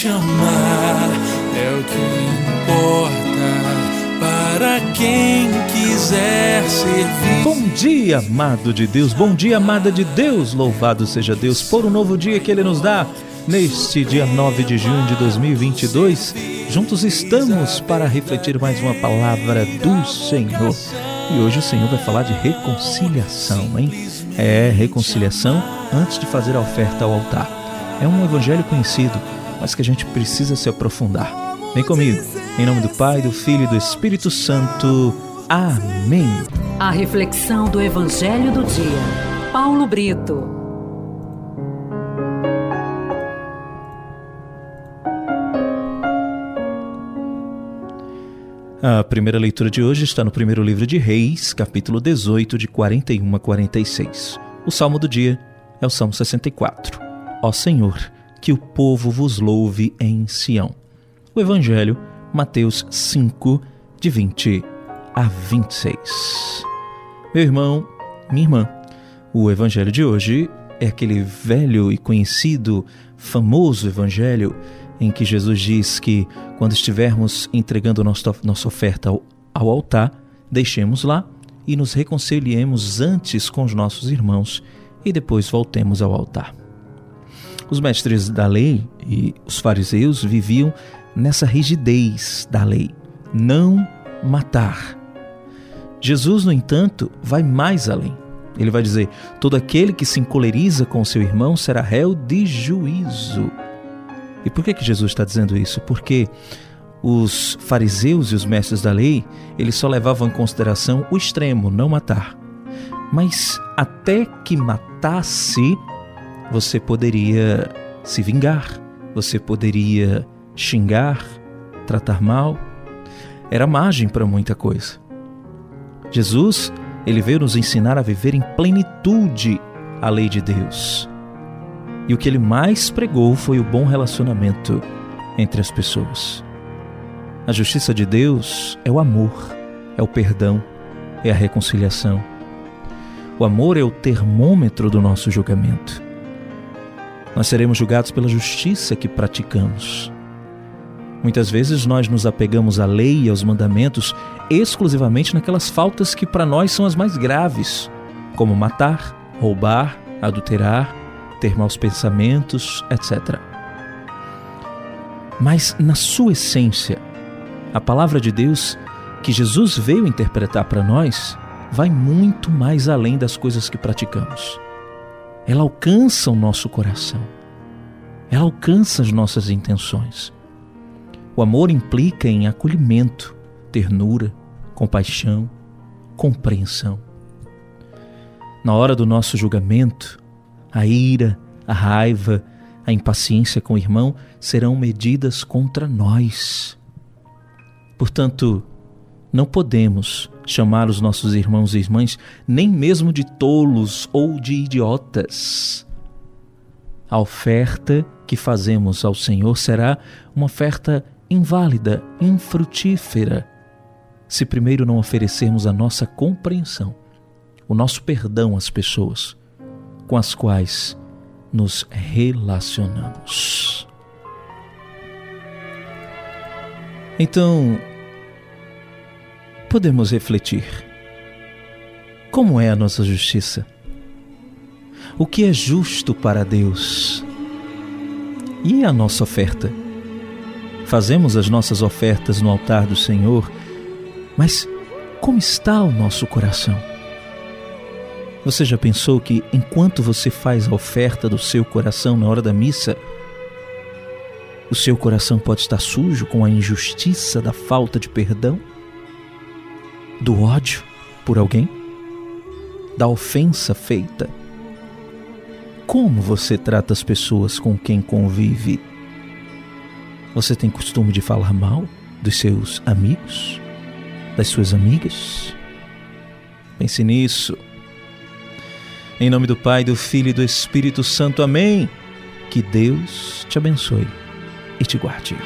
te amar é o que importa para quem quiser servir. Bom dia, amado de Deus, bom dia, amada de Deus. Louvado seja Deus por um novo dia que Ele nos dá. Neste dia 9 de junho de 2022, juntos estamos para refletir mais uma palavra do Senhor. E hoje o Senhor vai falar de reconciliação, hein? É, reconciliação antes de fazer a oferta ao altar. É um evangelho conhecido, mas que a gente precisa se aprofundar. Vem comigo. Em nome do Pai, do Filho e do Espírito Santo. Amém. A reflexão do evangelho do dia. Paulo Brito. A primeira leitura de hoje está no primeiro livro de Reis, capítulo 18, de 41 a 46. O salmo do dia é o Salmo 64. Ó Senhor, que o povo vos louve em Sião. O Evangelho, Mateus 5, de 20 a 26. Meu irmão, minha irmã, o Evangelho de hoje é aquele velho e conhecido, famoso Evangelho em que Jesus diz que quando estivermos entregando nossa, oferta ao, ao altar, deixemos lá e nos reconciliemos antes com os nossos irmãos e depois voltemos ao altar. Os mestres da lei e os fariseus viviam nessa rigidez da lei, não matar. Jesus, no entanto, vai mais além. Ele vai dizer: todo aquele que se encoleriza com seu irmão será réu de juízo. E por que, que Jesus está dizendo isso? Porque os fariseus e os mestres da lei, eles só levavam em consideração o extremo, não matar. Mas até que matasse, você poderia se vingar, você poderia xingar, tratar mal. Era margem para muita coisa. Jesus, ele veio nos ensinar a viver em plenitude a lei de Deus. E o que ele mais pregou foi o bom relacionamento entre as pessoas. A justiça de Deus é o amor, é o perdão, é a reconciliação. O amor é o termômetro do nosso julgamento. Nós seremos julgados pela justiça que praticamos. Muitas vezes nós nos apegamos à lei e aos mandamentos exclusivamente naquelas faltas que para nós são as mais graves, como matar, roubar, adulterar, ter maus pensamentos, etc. Mas na sua essência, a palavra de Deus que Jesus veio interpretar para nós vai muito mais além das coisas que praticamos. Ela alcança o nosso coração. Ela alcança as nossas intenções. O amor implica em acolhimento, ternura, compaixão, compreensão. Na hora do nosso julgamento, a ira, a raiva, a impaciência com o irmão serão medidas contra nós. Portanto, não podemos chamar os nossos irmãos e irmãs nem mesmo de tolos ou de idiotas. A oferta que fazemos ao Senhor será uma oferta inválida, infrutífera, se primeiro não oferecermos a nossa compreensão, o nosso perdão às pessoas com as quais nos relacionamos. Então, podemos refletir. Como é a nossa justiça? O que é justo para Deus? E a nossa oferta? Fazemos as nossas ofertas no altar do Senhor, mas como está o nosso coração? Você já pensou que enquanto você faz a oferta do seu coração na hora da missa, o seu coração pode estar sujo com a injustiça da falta de perdão, do ódio por alguém, da ofensa feita? Como você trata as pessoas com quem convive? Você tem costume de falar mal dos seus amigos, das suas amigas? Pense nisso. Em nome do Pai, do Filho e do Espírito Santo. Amém. Que Deus te abençoe e te guarde.